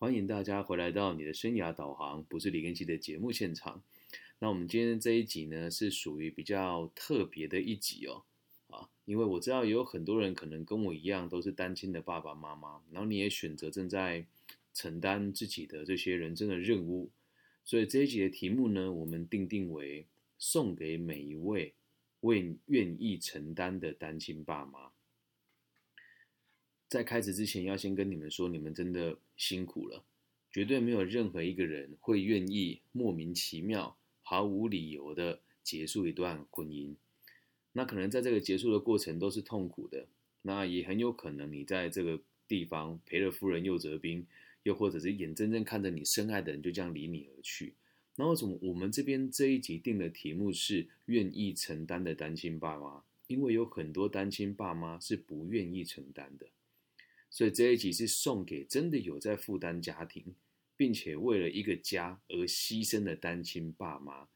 欢迎大家回来到你的生涯导航，不是李根基的节目现场。那我们今天这一集呢，是属于比较特别的一集哦，啊，因为我知道有很多人可能跟我一样，都是单亲的爸爸妈妈，然后你也选择正在承担自己的这些人生的任务，所以这一集的题目呢，我们定定为送给每一位为愿意承担的单亲爸妈。在开始之前，要先跟你们说，你们真的辛苦了，绝对没有任何一个人会愿意莫名其妙、毫无理由的结束一段婚姻。那可能在这个结束的过程都是痛苦的，那也很有可能你在这个地方赔了夫人又折兵，又或者是眼睁睁看着你深爱的人就这样离你而去。那为什么我们这边这一集定的题目是愿意承担的单亲爸妈？因为有很多单亲爸妈是不愿意承担的。所以这一集是送给真的有在负担家庭，并且为了一个家而牺牲的单亲爸妈，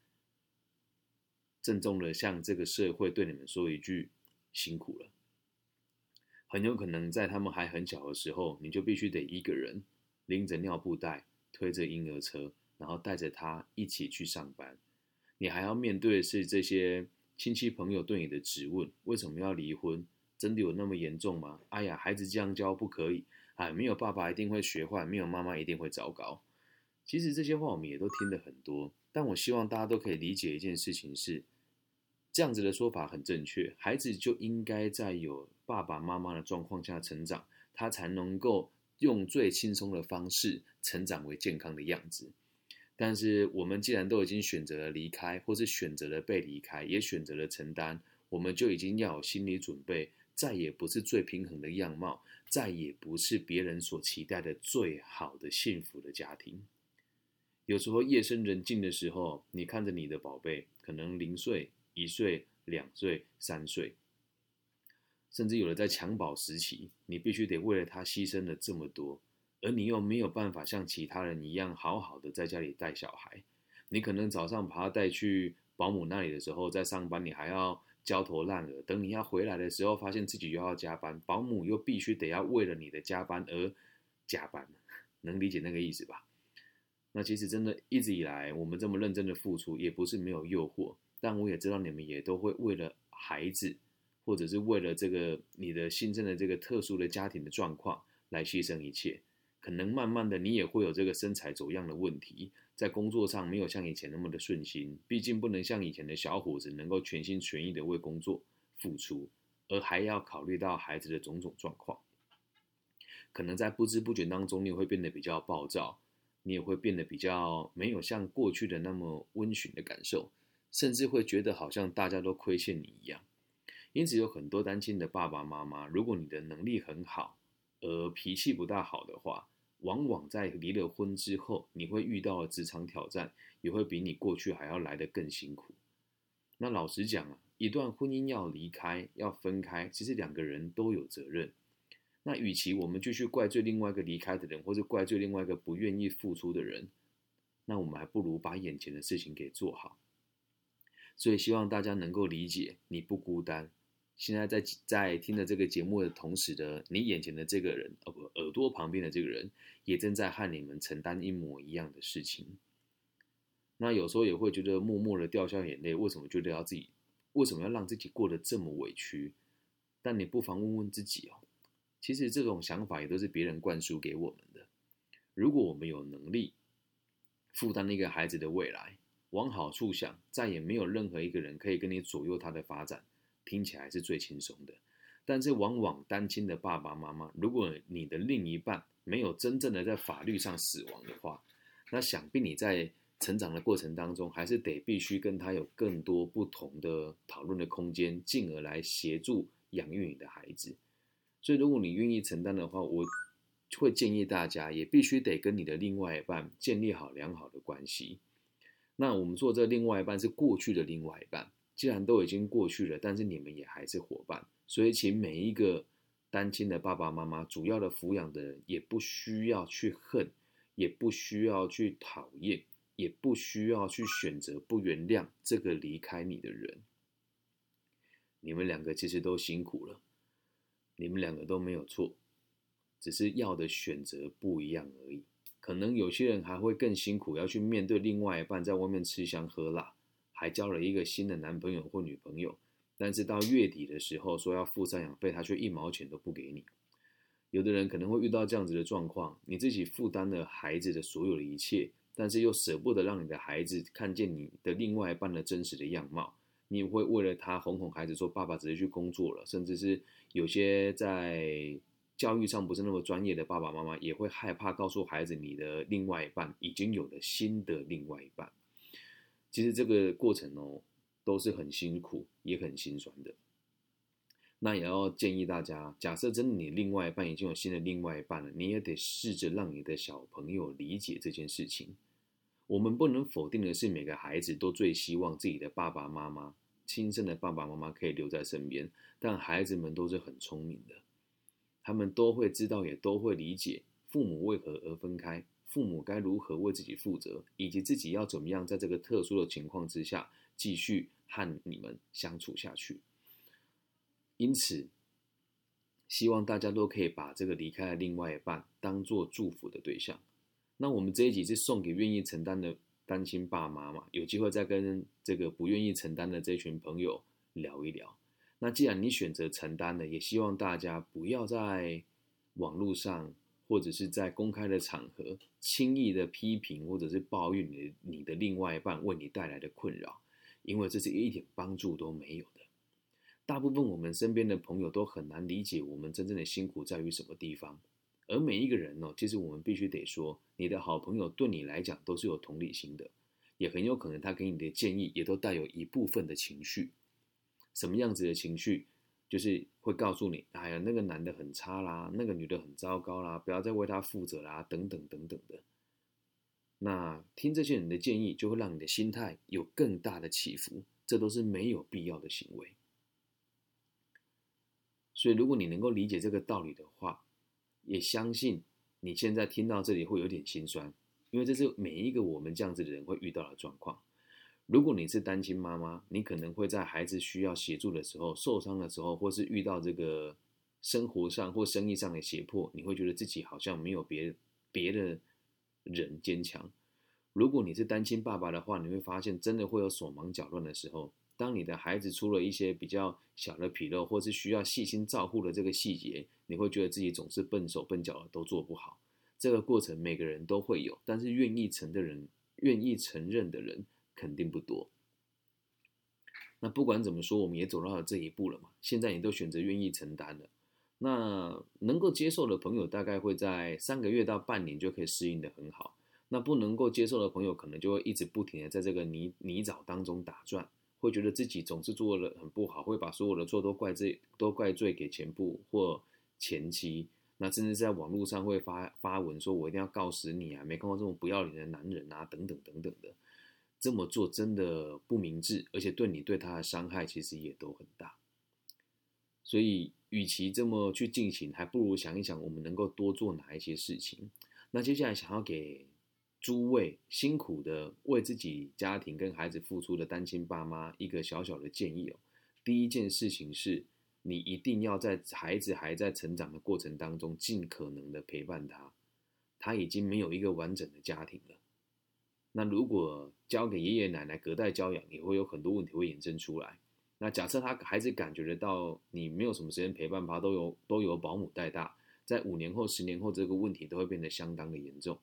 郑重的向这个社会对你们说一句辛苦了。很有可能在他们还很小的时候，你就必须得一个人拎着尿布袋，推着婴儿车，然后带着他一起去上班。你还要面对的是这些亲戚朋友对你的质问：为什么要离婚？真的有那么严重吗？哎呀，孩子这样教不可以。哎，没有爸爸一定会学坏，没有妈妈一定会糟糕。其实这些话我们也都听得很多，但我希望大家都可以理解一件事情是，这样子的说法很正确。孩子就应该在有爸爸妈妈的状况下成长，他才能够用最轻松的方式成长为健康的样子。但是我们既然都已经选择了离开，或是选择了被离开，也选择了承担，我们就已经要有心理准备。再也不是最平衡的样貌，再也不是别人所期待的最好的幸福的家庭。有时候夜深人静的时候，你看着你的宝贝，可能零岁、一岁、两岁、三岁，甚至有了在襁褓时期，你必须得为了他牺牲了这么多，而你又没有办法像其他人一样好好的在家里带小孩。你可能早上把他带去保姆那里的时候，在上班，你还要。焦头烂额，等你要回来的时候，发现自己又要加班，保姆又必须得要为了你的加班而加班，能理解那个意思吧？那其实真的一直以来，我们这么认真的付出，也不是没有诱惑，但我也知道你们也都会为了孩子，或者是为了这个你的新生的这个特殊的家庭的状况来牺牲一切。可能慢慢的，你也会有这个身材走样的问题。在工作上没有像以前那么的顺心，毕竟不能像以前的小伙子能够全心全意的为工作付出，而还要考虑到孩子的种种状况。可能在不知不觉当中，你会变得比较暴躁，你也会变得比较没有像过去的那么温驯的感受，甚至会觉得好像大家都亏欠你一样。因此，有很多单亲的爸爸妈妈，如果你的能力很好，而脾气不大好的话，往往在离了婚之后，你会遇到的职场挑战，也会比你过去还要来得更辛苦。那老实讲啊，一段婚姻要离开、要分开，其实两个人都有责任。那与其我们继续怪罪另外一个离开的人，或者怪罪另外一个不愿意付出的人，那我们还不如把眼前的事情给做好。所以希望大家能够理解，你不孤单。现在在在听着这个节目的同时的，你眼前的这个人，哦不，耳朵旁边的这个人，也正在和你们承担一模一样的事情。那有时候也会觉得默默的掉下眼泪，为什么觉得要自己，为什么要让自己过得这么委屈？但你不妨问问自己哦，其实这种想法也都是别人灌输给我们的。如果我们有能力负担那个孩子的未来，往好处想，再也没有任何一个人可以跟你左右他的发展。听起来是最轻松的，但是往往单亲的爸爸妈妈，如果你的另一半没有真正的在法律上死亡的话，那想必你在成长的过程当中，还是得必须跟他有更多不同的讨论的空间，进而来协助养育你的孩子。所以，如果你愿意承担的话，我会建议大家，也必须得跟你的另外一半建立好良好的关系。那我们做这另外一半是过去的另外一半。既然都已经过去了，但是你们也还是伙伴，所以请每一个单亲的爸爸妈妈，主要的抚养的人，也不需要去恨，也不需要去讨厌，也不需要去选择不原谅这个离开你的人。你们两个其实都辛苦了，你们两个都没有错，只是要的选择不一样而已。可能有些人还会更辛苦，要去面对另外一半在外面吃香喝辣，还交了一个新的男朋友或女朋友，但是到月底的时候说要付赡养费，他却一毛钱都不给你。有的人可能会遇到这样子的状况，你自己负担了孩子的所有的一切，但是又舍不得让你的孩子看见你的另外一半的真实的样貌，你也会为了他哄哄孩子说爸爸直接去工作了，甚至是有些在。教育上不是那么专业的爸爸妈妈也会害怕告诉孩子，你的另外一半已经有了新的另外一半。其实这个过程哦，都是很辛苦也很心酸的。那也要建议大家，假设真的你另外一半已经有新的另外一半了，你也得试着让你的小朋友理解这件事情。我们不能否定的是，每个孩子都最希望自己的爸爸妈妈、亲生的爸爸妈妈可以留在身边，但孩子们都是很聪明的。他们都会知道，也都会理解父母为何而分开，父母该如何为自己负责，以及自己要怎么样在这个特殊的情况之下继续和你们相处下去。因此，希望大家都可以把这个离开的另外一半当做祝福的对象。那我们这一集是送给愿意承担的单亲爸妈嘛？有机会再跟这个不愿意承担的这群朋友聊一聊。那既然你选择承担了，也希望大家不要在网络上或者是在公开的场合轻易的批评或者是抱怨你你的另外一半为你带来的困扰，因为这是一点帮助都没有的。大部分我们身边的朋友都很难理解我们真正的辛苦在于什么地方，而每一个人呢，其实我们必须得说，你的好朋友对你来讲都是有同理心的，也很有可能他给你的建议也都带有一部分的情绪。什么样子的情绪，就是会告诉你，哎呀，那个男的很差啦，那个女的很糟糕啦，不要再为他负责啦，等等等等的。那听这些人的建议，就会让你的心态有更大的起伏，这都是没有必要的行为。所以，如果你能够理解这个道理的话，也相信你现在听到这里会有点心酸，因为这是每一个我们这样子的人会遇到的状况。如果你是单亲妈妈，你可能会在孩子需要协助的时候、受伤的时候，或是遇到这个生活上或生意上的胁迫，你会觉得自己好像没有别别的人坚强。如果你是单亲爸爸的话，你会发现真的会有手忙脚乱的时候。当你的孩子出了一些比较小的纰漏，或是需要细心照顾的这个细节，你会觉得自己总是笨手笨脚的，都做不好。这个过程每个人都会有，但是愿意承的人、愿意承认的人。肯定不多。那不管怎么说，我们也走到了这一步了嘛。现在你都选择愿意承担了，那能够接受的朋友大概会在三个月到半年就可以适应的很好。那不能够接受的朋友，可能就会一直不停的在这个泥泥沼当中打转，会觉得自己总是做了很不好，会把所有的错都怪罪都怪罪给前部或前妻。那甚至在网络上会发发文说：“我一定要告死你啊！没看过这种不要脸的男人啊！”等等等等的。这么做真的不明智，而且对你对他的伤害其实也都很大。所以，与其这么去进行，还不如想一想，我们能够多做哪一些事情。那接下来想要给诸位辛苦的为自己家庭跟孩子付出的单亲爸妈一个小小的建议哦。第一件事情是，你一定要在孩子还在成长的过程当中，尽可能的陪伴他。他已经没有一个完整的家庭了。那如果交给爷爷奶奶隔代教养，也会有很多问题会衍生出来。那假设他孩子感觉得到你没有什么时间陪伴他，都有都有保姆带大，在五年后、十年后，这个问题都会变得相当的严重。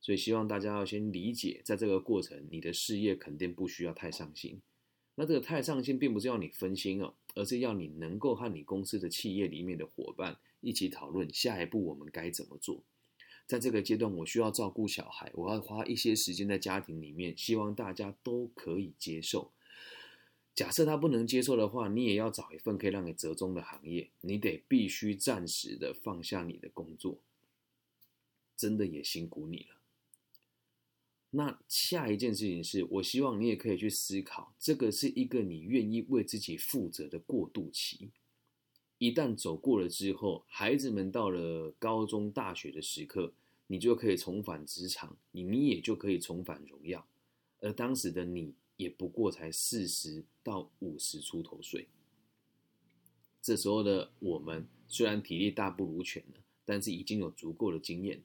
所以希望大家要先理解，在这个过程，你的事业肯定不需要太上心。那这个太上心，并不是要你分心哦，而是要你能够和你公司的企业里面的伙伴一起讨论下一步我们该怎么做。在这个阶段，我需要照顾小孩，我要花一些时间在家庭里面，希望大家都可以接受。假设他不能接受的话，你也要找一份可以让你折中的行业，你得必须暂时的放下你的工作，真的也辛苦你了。那下一件事情是，我希望你也可以去思考，这个是一个你愿意为自己负责的过渡期。一旦走过了之后，孩子们到了高中、大学的时刻，你就可以重返职场，你你也就可以重返荣耀。而当时的你也不过才四十到五十出头岁。这时候的我们虽然体力大不如前了，但是已经有足够的经验了。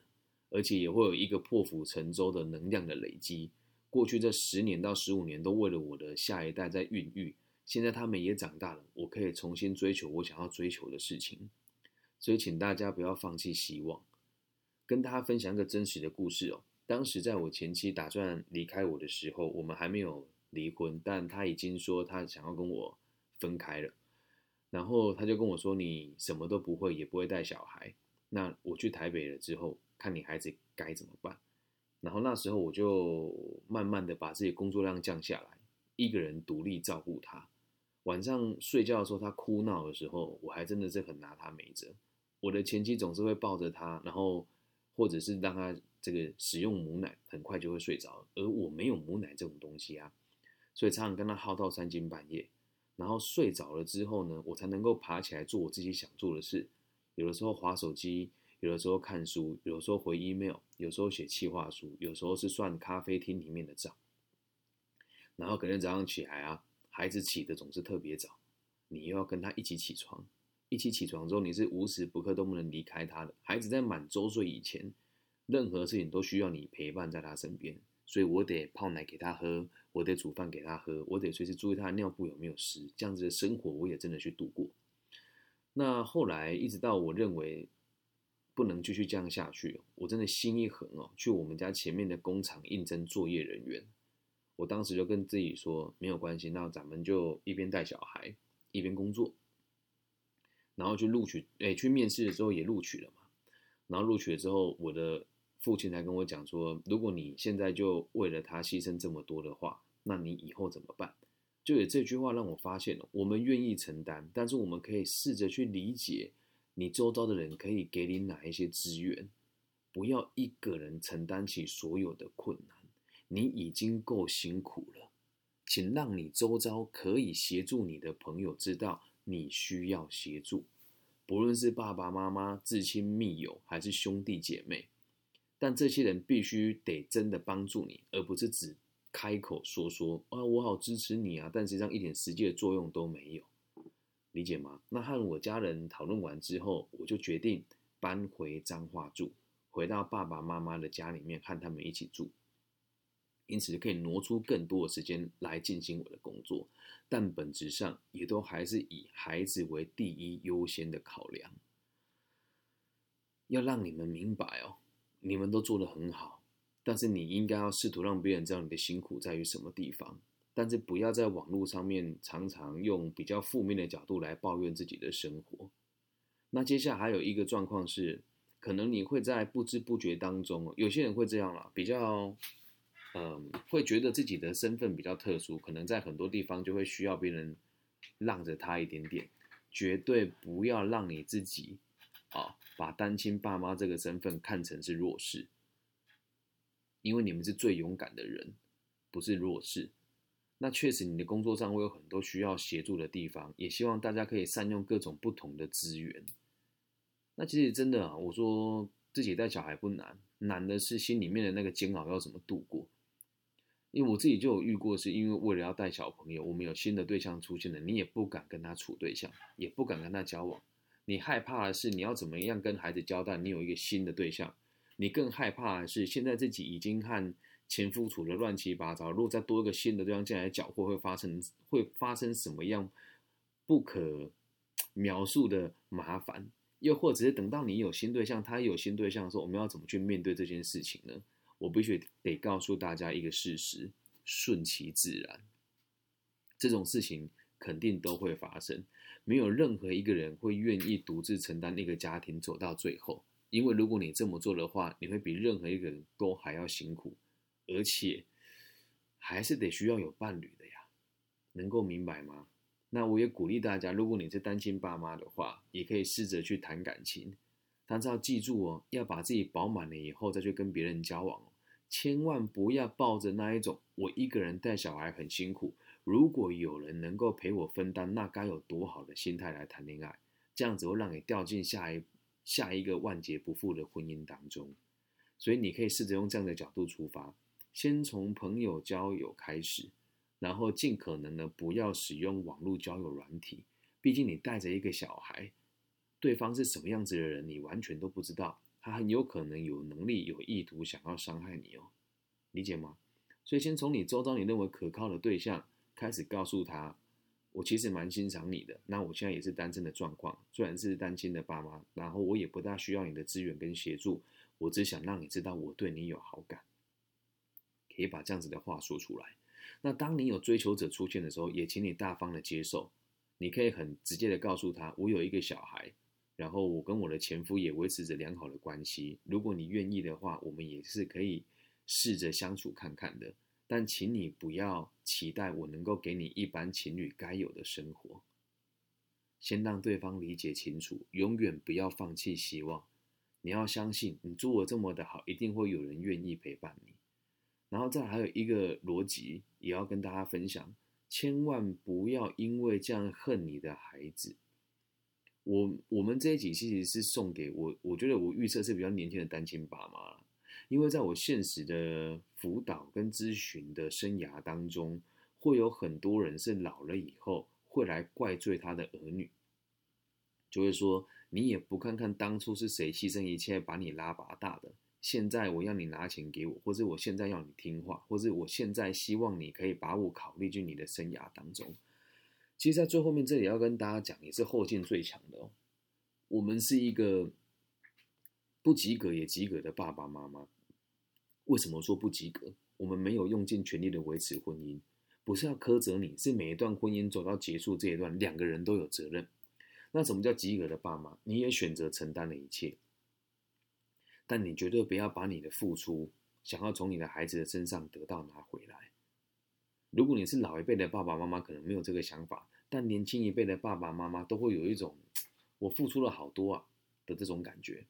而且也会有一个破釜沉舟的能量的累积。过去这十年到十五年都为了我的下一代在孕育，现在他们也长大了，我可以重新追求我想要追求的事情。所以，请大家不要放弃希望。跟大家分享一个真实的故事哦。当时在我前妻打算离开我的时候，我们还没有离婚，但他已经说他想要跟我分开了。然后他就跟我说：“你什么都不会，也不会带小孩。那我去台北了之后，看你孩子该怎么办。”然后那时候我就慢慢的把自己工作量降下来，一个人独立照顾他。晚上睡觉的时候，他哭闹的时候，我还真的是很拿他没辙。我的前妻总是会抱着他，然后或者是让他。这个使用母奶很快就会睡着，而我没有母奶这种东西啊，所以常常跟他耗到三更半夜，然后睡着了之后呢，我才能够爬起来做我自己想做的事。有的时候划手机，有的时候看书，有的时候回 email，有时候写企划书，有时候是算咖啡厅里面的账。然后可能早上起来啊，孩子起的总是特别早，你又要跟他一起起床，一起起床之后，你是无时不刻都不能离开他的。孩子在满周岁以前。任何事情都需要你陪伴在他身边，所以我得泡奶给他喝，我得煮饭给他喝，我得随时注意他的尿布有没有湿，这样子的生活我也真的去度过。那后来一直到我认为不能继续这样下去，我真的心一横哦，去我们家前面的工厂应征作业人员。我当时就跟自己说，没有关系，那咱们就一边带小孩一边工作，然后去录取，哎，去面试的时候也录取了嘛。然后录取了之后，我的。父亲才跟我讲说，如果你现在就为了他牺牲这么多的话，那你以后怎么办？就有这句话让我发现了，我们愿意承担，但是我们可以试着去理解你周遭的人可以给你哪一些资源，不要一个人承担起所有的困难。你已经够辛苦了，请让你周遭可以协助你的朋友知道你需要协助，不论是爸爸妈妈、至亲密友，还是兄弟姐妹。但这些人必须得真的帮助你，而不是只开口说说啊，我好支持你啊，但实际上一点实际的作用都没有，理解吗？那和我家人讨论完之后，我就决定搬回彰化住，回到爸爸妈妈的家里面和他们一起住，因此可以挪出更多的时间来进行我的工作，但本质上也都还是以孩子为第一优先的考量，要让你们明白哦。你们都做得很好，但是你应该要试图让别人知道你的辛苦在于什么地方。但是不要在网络上面常常用比较负面的角度来抱怨自己的生活。那接下来还有一个状况是，可能你会在不知不觉当中，有些人会这样了，比较，嗯，会觉得自己的身份比较特殊，可能在很多地方就会需要别人让着他一点点。绝对不要让你自己，啊。把单亲爸妈这个身份看成是弱势，因为你们是最勇敢的人，不是弱势。那确实，你的工作上会有很多需要协助的地方，也希望大家可以善用各种不同的资源。那其实真的啊，我说自己带小孩不难，难的是心里面的那个煎熬要怎么度过。因为我自己就有遇过，是因为为了要带小朋友，我们有新的对象出现了，你也不敢跟他处对象，也不敢跟他交往。你害怕的是你要怎么样跟孩子交代？你有一个新的对象，你更害怕的是现在自己已经和前夫处的乱七八糟。如果再多一个新的对象进来搅和，会发生会发生什么样不可描述的麻烦？又或者是等到你有新对象，他有新对象的时候，我们要怎么去面对这件事情呢？我必须得告诉大家一个事实：顺其自然，这种事情肯定都会发生。没有任何一个人会愿意独自承担一个家庭走到最后，因为如果你这么做的话，你会比任何一个人都还要辛苦，而且还是得需要有伴侣的呀，能够明白吗？那我也鼓励大家，如果你是单亲爸妈的话，也可以试着去谈感情，但是要记住哦，要把自己饱满了以后再去跟别人交往哦，千万不要抱着那一种我一个人带小孩很辛苦。如果有人能够陪我分担，那该有多好的心态来谈恋爱？这样子会让你掉进下一下一个万劫不复的婚姻当中。所以你可以试着用这样的角度出发，先从朋友交友开始，然后尽可能的不要使用网络交友软体。毕竟你带着一个小孩，对方是什么样子的人，你完全都不知道。他很有可能有能力、有意图想要伤害你哦，理解吗？所以先从你周遭你认为可靠的对象开始告诉他，我其实蛮欣赏你的。那我现在也是单身的状况，虽然是单亲的爸妈，然后我也不大需要你的资源跟协助，我只想让你知道我对你有好感，可以把这样子的话说出来。那当你有追求者出现的时候，也请你大方的接受。你可以很直接的告诉他，我有一个小孩，然后我跟我的前夫也维持着良好的关系。如果你愿意的话，我们也是可以试着相处看看的。但请你不要期待我能够给你一般情侣该有的生活。先让对方理解清楚，永远不要放弃希望。你要相信，你做的这么的好，一定会有人愿意陪伴你。然后再还有一个逻辑，也要跟大家分享：千万不要因为这样恨你的孩子。我我们这一集其实是送给我，我觉得我预测是比较年轻的单亲爸妈了因为在我现实的辅导跟咨询的生涯当中，会有很多人是老了以后会来怪罪他的儿女，就会说你也不看看当初是谁牺牲一切把你拉拔大的。现在我要你拿钱给我，或者我现在要你听话，或者我现在希望你可以把我考虑进你的生涯当中。其实，在最后面这里要跟大家讲，也是后劲最强的哦。我们是一个不及格也及格的爸爸妈妈。为什么说不及格？我们没有用尽全力的维持婚姻，不是要苛责你，是每一段婚姻走到结束这一段，两个人都有责任。那什么叫及格的爸妈？你也选择承担了一切。但你绝对不要把你的付出想要从你的孩子的身上得到拿回来。如果你是老一辈的爸爸妈妈，可能没有这个想法，但年轻一辈的爸爸妈妈都会有一种我付出了好多啊的这种感觉，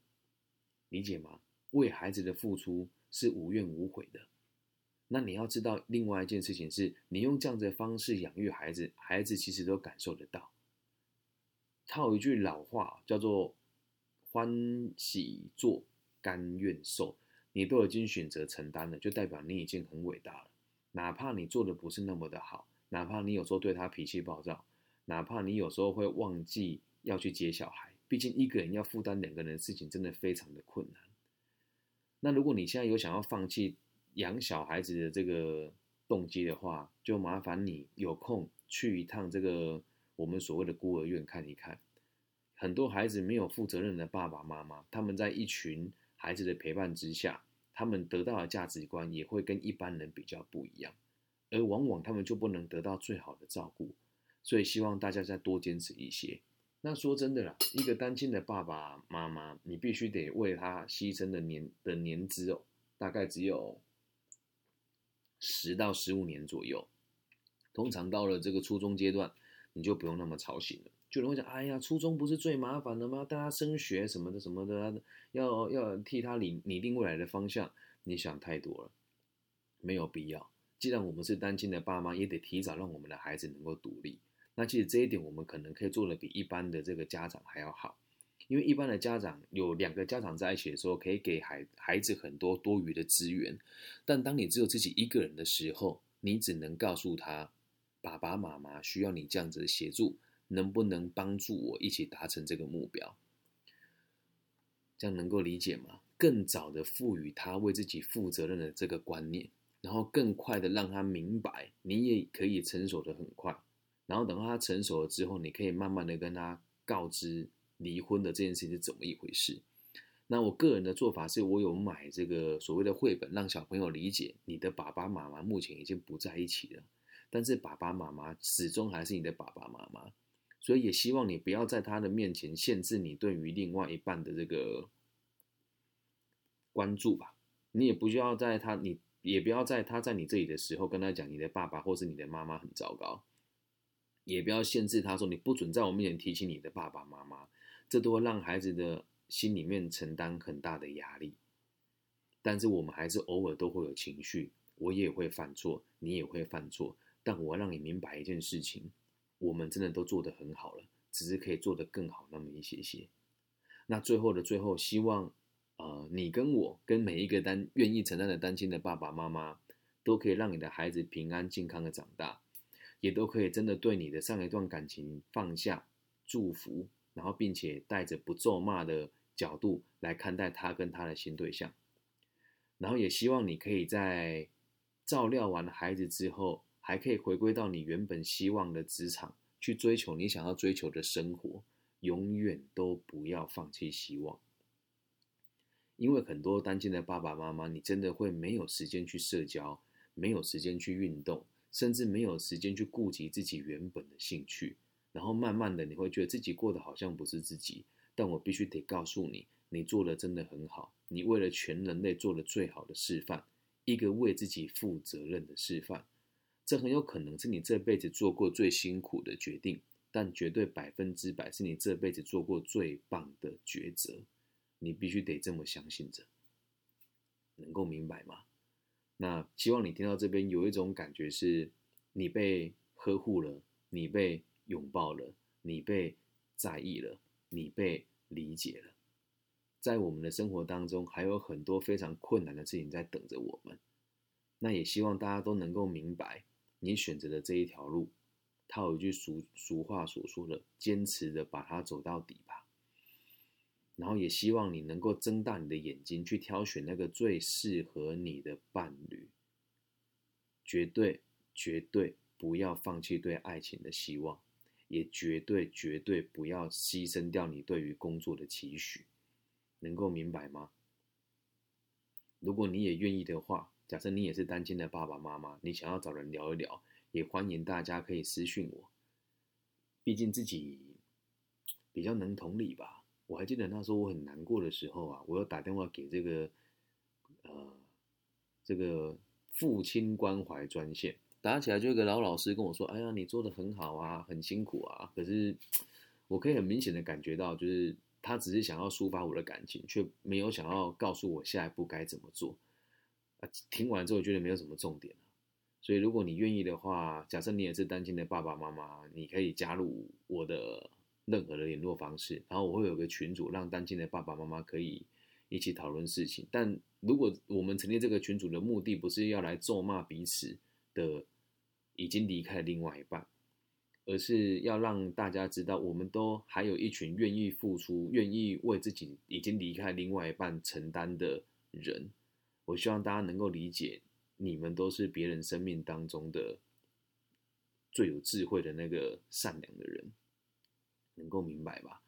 理解吗？为孩子的付出是无怨无悔的。那你要知道，另外一件事情是，你用这样的方式养育孩子，孩子其实都感受得到。套一句老话叫做“欢喜做”。甘愿受，你都已经选择承担了，就代表你已经很伟大了。哪怕你做的不是那么的好，哪怕你有时候对他脾气暴躁，哪怕你有时候会忘记要去接小孩，毕竟一个人要负担两个人的事情，真的非常的困难。那如果你现在有想要放弃养小孩子的这个动机的话，就麻烦你有空去一趟这个我们所谓的孤儿院看一看。很多孩子没有负责任的爸爸妈妈，他们在一群。孩子的陪伴之下，他们得到的价值观也会跟一般人比较不一样，而往往他们就不能得到最好的照顾，所以希望大家再多坚持一些。那说真的啦，一个单亲的爸爸妈妈，你必须得为他牺牲的年的年资哦，大概只有十到十五年左右。通常到了这个初中阶段，你就不用那么操心了。有人会讲：“哎呀，初中不是最麻烦的吗？大家升学什么的什么的，要要替他拟拟定未来的方向。你想太多了，没有必要。既然我们是单亲的爸妈，也得提早让我们的孩子能够独立。那其实这一点，我们可能可以做的比一般的这个家长还要好。因为一般的家长有两个家长在一起的时候，可以给孩孩子很多多余的资源。但当你只有自己一个人的时候，你只能告诉他，爸爸妈妈需要你这样子的协助。”能不能帮助我一起达成这个目标？这样能够理解吗？更早的赋予他为自己负责任的这个观念，然后更快的让他明白，你也可以成熟的很快。然后等到他成熟了之后，你可以慢慢的跟他告知离婚的这件事情是怎么一回事。那我个人的做法是，我有买这个所谓的绘本，让小朋友理解，你的爸爸妈妈目前已经不在一起了，但是爸爸妈妈始终还是你的爸爸妈妈。所以也希望你不要在他的面前限制你对于另外一半的这个关注吧。你也不需要在他，你也不要在他在你这里的时候跟他讲你的爸爸或是你的妈妈很糟糕，也不要限制他说你不准在我面前提起你的爸爸妈妈，这都会让孩子的心里面承担很大的压力。但是我们还是偶尔都会有情绪，我也会犯错，你也会犯错，但我让你明白一件事情。我们真的都做得很好了，只是可以做得更好那么一些些。那最后的最后，希望呃你跟我跟每一个单愿意承担的单亲的爸爸妈妈，都可以让你的孩子平安健康的长大，也都可以真的对你的上一段感情放下祝福，然后并且带着不咒骂的角度来看待他跟他的新对象，然后也希望你可以在照料完孩子之后，还可以回归到你原本希望的职场，去追求你想要追求的生活，永远都不要放弃希望。因为很多单亲的爸爸妈妈，你真的会没有时间去社交，没有时间去运动，甚至没有时间去顾及自己原本的兴趣，然后慢慢的你会觉得自己过得好像不是自己。但我必须得告诉你，你做的真的很好，你为了全人类做了最好的示范，一个为自己负责任的示范。这很有可能是你这辈子做过最辛苦的决定，但绝对百分之百是你这辈子做过最棒的抉择。你必须得这么相信着，能够明白吗？那希望你听到这边有一种感觉是，你被呵护了，你被拥抱了，你被在意了，你被理解了。在我们的生活当中，还有很多非常困难的事情在等着我们。那也希望大家都能够明白，你选择的这一条路，它有一句俗俗话所说的：“坚持的把它走到底吧。”然后也希望你能够睁大你的眼睛，去挑选那个最适合你的伴侣。绝对绝对不要放弃对爱情的希望，也绝对绝对不要牺牲掉你对于工作的期许。能够明白吗？如果你也愿意的话，假设你也是单亲的爸爸妈妈，你想要找人聊一聊，也欢迎大家可以私讯我。毕竟自己比较能同理吧。我还记得那时候我很难过的时候啊，我要打电话给这个，呃，这个父亲关怀专线，打起来就有个老老师跟我说：“哎呀，你做的很好啊，很辛苦啊。”可是我可以很明显的感觉到，就是他只是想要抒发我的感情，却没有想要告诉我下一步该怎么做。听完之后觉得没有什么重点所以如果你愿意的话，假设你也是单亲的爸爸妈妈，你可以加入我的。任何的联络方式，然后我会有个群组，让单亲的爸爸妈妈可以一起讨论事情。但如果我们成立这个群组的目的不是要来咒骂彼此的已经离开另外一半，而是要让大家知道，我们都还有一群愿意付出、愿意为自己已经离开另外一半承担的人。我希望大家能够理解，你们都是别人生命当中的最有智慧的那个善良的人。能够明白吧？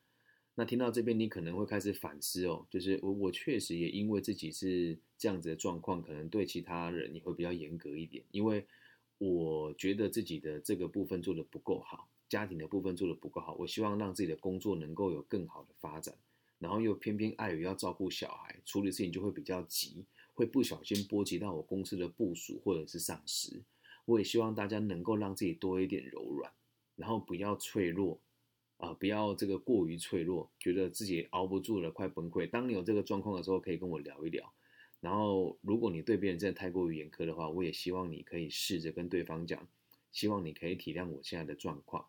那听到这边，你可能会开始反思哦，就是我我确实也因为自己是这样子的状况，可能对其他人也会比较严格一点，因为我觉得自己的这个部分做的不够好，家庭的部分做的不够好，我希望让自己的工作能够有更好的发展，然后又偏偏碍于要照顾小孩，处理事情就会比较急，会不小心波及到我公司的部署或者是上司。我也希望大家能够让自己多一点柔软，然后不要脆弱。啊，不要这个过于脆弱，觉得自己熬不住了，快崩溃。当你有这个状况的时候，可以跟我聊一聊。然后，如果你对别人真的太过于严苛的话，我也希望你可以试着跟对方讲，希望你可以体谅我现在的状况。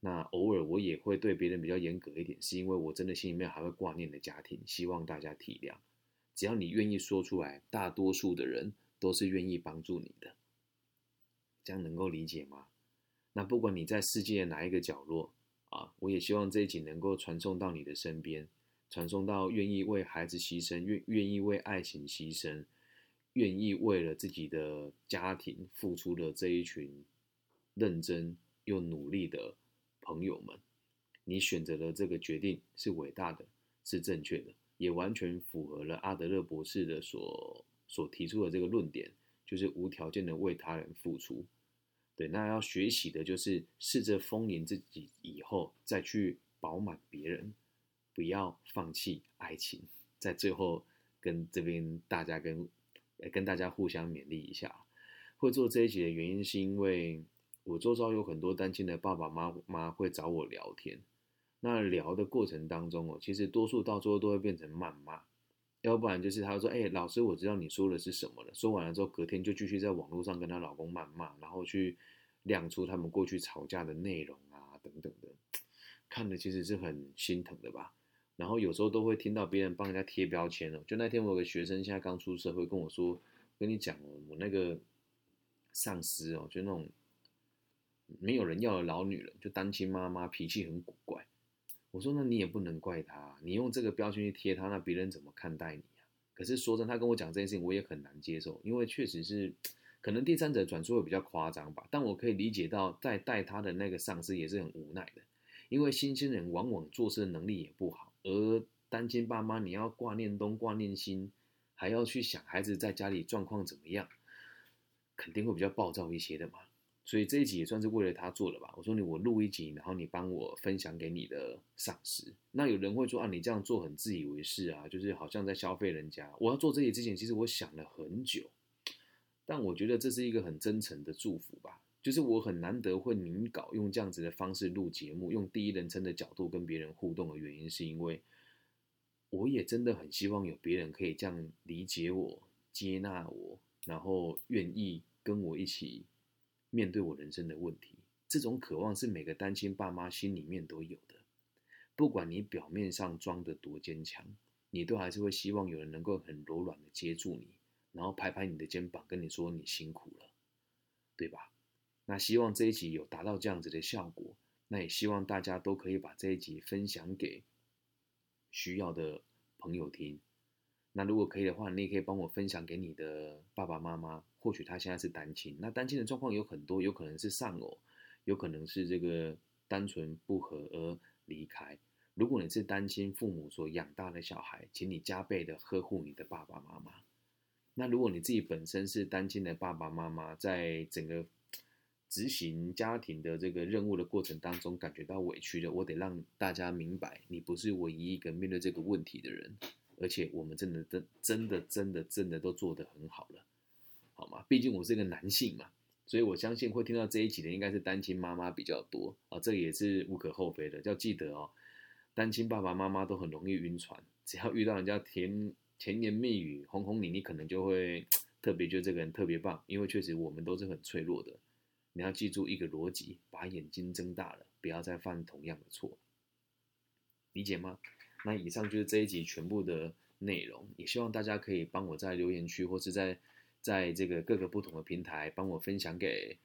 那偶尔我也会对别人比较严格一点，是因为我真的心里面还会挂念的家庭，希望大家体谅。只要你愿意说出来，大多数的人都是愿意帮助你的。这样能够理解吗？那不管你在世界哪一个角落。啊，我也希望这一集能够传送到你的身边，传送到愿意为孩子牺牲、愿愿意为爱情牺牲、愿意为了自己的家庭付出的这一群认真又努力的朋友们。你选择的这个决定是伟大的，是正确的，也完全符合了阿德勒博士的所所提出的这个论点，就是无条件的为他人付出。对，那要学习的就是试着丰盈自己，以后再去饱满别人，不要放弃爱情。在最后跟这边大家跟跟大家互相勉励一下。会做这一集的原因是因为我周遭有很多单亲的爸爸妈妈会找我聊天，那聊的过程当中哦，其实多数到最后都会变成谩骂，要不然就是他说：“哎，老师，我知道你说的是什么了。”说完了之后，隔天就继续在网络上跟她老公谩骂，然后去。亮出他们过去吵架的内容啊，等等的，看的其实是很心疼的吧。然后有时候都会听到别人帮人家贴标签哦。就那天我有个学生现在刚出社会，跟我说：“跟你讲哦，我那个上司哦，就那种没有人要的老女人，就单亲妈妈，脾气很古怪。”我说那你也不能怪他，你用这个标签去贴他，那别人怎么看待你啊？可是说真，他跟我讲这件事情，我也很难接受，因为确实是可能第三者转述会比较夸张吧，但我可以理解到在带他的那个上司也是很无奈的，因为新鲜人往往做事能力也不好，而单亲爸妈你要挂念东挂念西，还要去想孩子在家里状况怎么样，肯定会比较暴躁一些的嘛。所以这一集也算是为了他做的吧。我说你我录一集，然后你帮我分享给你的上司。那有人会说啊，你这样做很自以为是啊，就是好像在消费人家。我要做这些之前，其实我想了很久，但我觉得这是一个很真诚的祝福吧。就是我很难得会明搞用这样子的方式录节目，用第一人称的角度跟别人互动的原因，是因为我也真的很希望有别人可以这样理解我、接纳我，然后愿意跟我一起。面对我人生的问题，这种渴望是每个单亲爸妈心里面都有的。不管你表面上装的多坚强，你都还是会希望有人能够很柔软的接住你，然后拍拍你的肩膀，跟你说你辛苦了，对吧？那希望这一集有达到这样子的效果。那也希望大家都可以把这一集分享给需要的朋友听。那如果可以的话，你也可以帮我分享给你的爸爸妈妈。或许他现在是单亲，那单亲的状况有很多，有可能是丧偶，有可能是这个单纯不和而离开。如果你是单亲父母所养大的小孩，请你加倍的呵护你的爸爸妈妈。那如果你自己本身是单亲的爸爸妈妈，在整个执行家庭的这个任务的过程当中感觉到委屈的，我得让大家明白，你不是唯一一个面对这个问题的人。而且我们真的真真的真的真的都做得很好了，好吗？毕竟我是一个男性嘛，所以我相信会听到这一集的应该是单亲妈妈比较多啊，这也是无可厚非的。要记得哦，单亲爸爸妈妈都很容易晕船，只要遇到人家甜甜言蜜语哄哄你，你可能就会特别觉得这个人特别棒，因为确实我们都是很脆弱的。你要记住一个逻辑，把眼睛睁大了，不要再犯同样的错，理解吗？那以上就是这一集全部的内容，也希望大家可以帮我在留言区或是在在这个各个不同的平台帮我分享给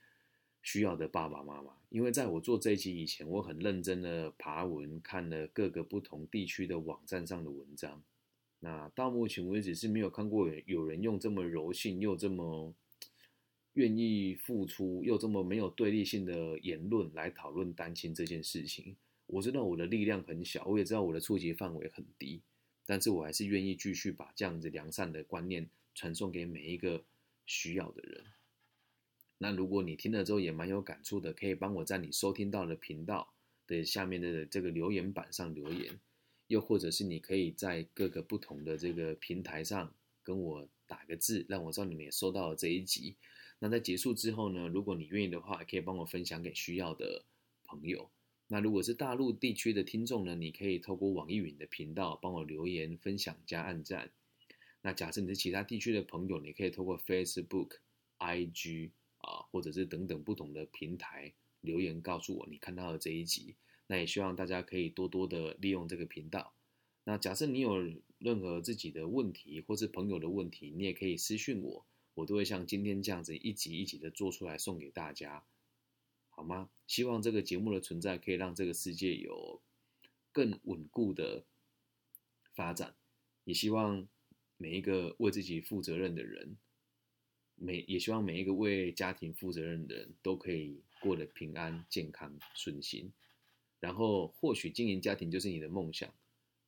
需要的爸爸妈妈。因为在我做这一集以前，我很认真的爬文看了各个不同地区的网站上的文章，那到目前为止是没有看过有人用这么柔性又这么愿意付出又这么没有对立性的言论来讨论单亲这件事情。我知道我的力量很小，我也知道我的触及范围很低，但是我还是愿意继续把这样子良善的观念传送给每一个需要的人。那如果你听了之后也蛮有感触的，可以帮我在你收听到的频道的下面的这个留言板上留言，又或者是你可以在各个不同的这个平台上跟我打个字，让我知道你们也收到了这一集。那在结束之后呢，如果你愿意的话，可以帮我分享给需要的朋友。那如果是大陆地区的听众呢？你可以透过网易云的频道帮我留言分享加按赞。那假设你是其他地区的朋友，你可以透过 Facebook、IG 啊，或者是等等不同的平台留言告诉我你看到的这一集。那也希望大家可以多多的利用这个频道。那假设你有任何自己的问题或是朋友的问题，你也可以私讯我，我都会像今天这样子一集一集的做出来送给大家。好吗？希望这个节目的存在可以让这个世界有更稳固的发展，也希望每一个为自己负责任的人，每也希望每一个为家庭负责任的人都可以过得平安、健康、顺心。然后，或许经营家庭就是你的梦想，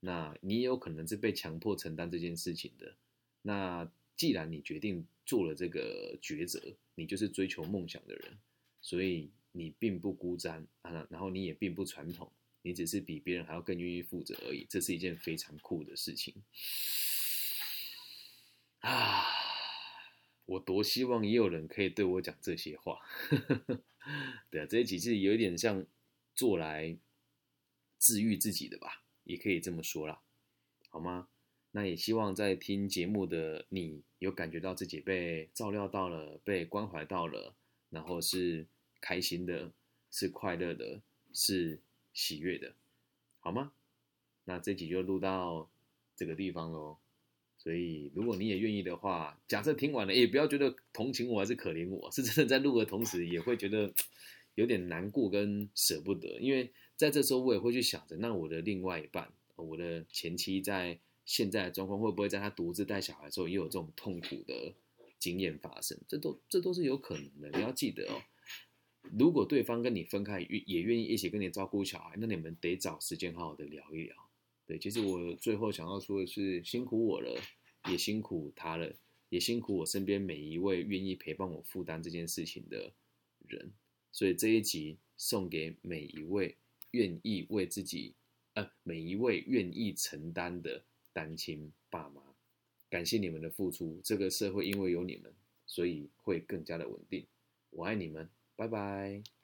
那你也有可能是被强迫承担这件事情的。那既然你决定做了这个抉择，你就是追求梦想的人，所以。你并不孤单啊，然后你也并不传统，你只是比别人还要更愿意负责而已。这是一件非常酷的事情啊！我多希望也有人可以对我讲这些话。对啊，这几次有点像做来治愈自己的吧，也可以这么说啦，好吗？那也希望在听节目的你有感觉到自己被照料到了，被关怀到了，然后是。开心的，是快乐的，是喜悦的，好吗？那这集就录到这个地方喽。所以，如果你也愿意的话，假设听完了，也不要觉得同情我还是可怜我，是真的在录的同时，也会觉得有点难过跟舍不得，因为在这时候我也会去想着，那我的另外一半，我的前妻在现在的状况会不会在她独自带小孩之后也有这种痛苦的经验发生？这都这都是有可能的。你要记得哦，如果对方跟你分开，也愿意一起跟你照顾小孩，那你们得找时间好好的聊一聊。对，其实我最后想要说的是，辛苦我了，也辛苦他了，也辛苦我身边每一位愿意陪伴我负担这件事情的人。所以这一集送给每一位愿意为自己，呃，每一位愿意承担的单亲爸妈，感谢你们的付出。这个社会因为有你们，所以会更加的稳定。我爱你们，拜拜。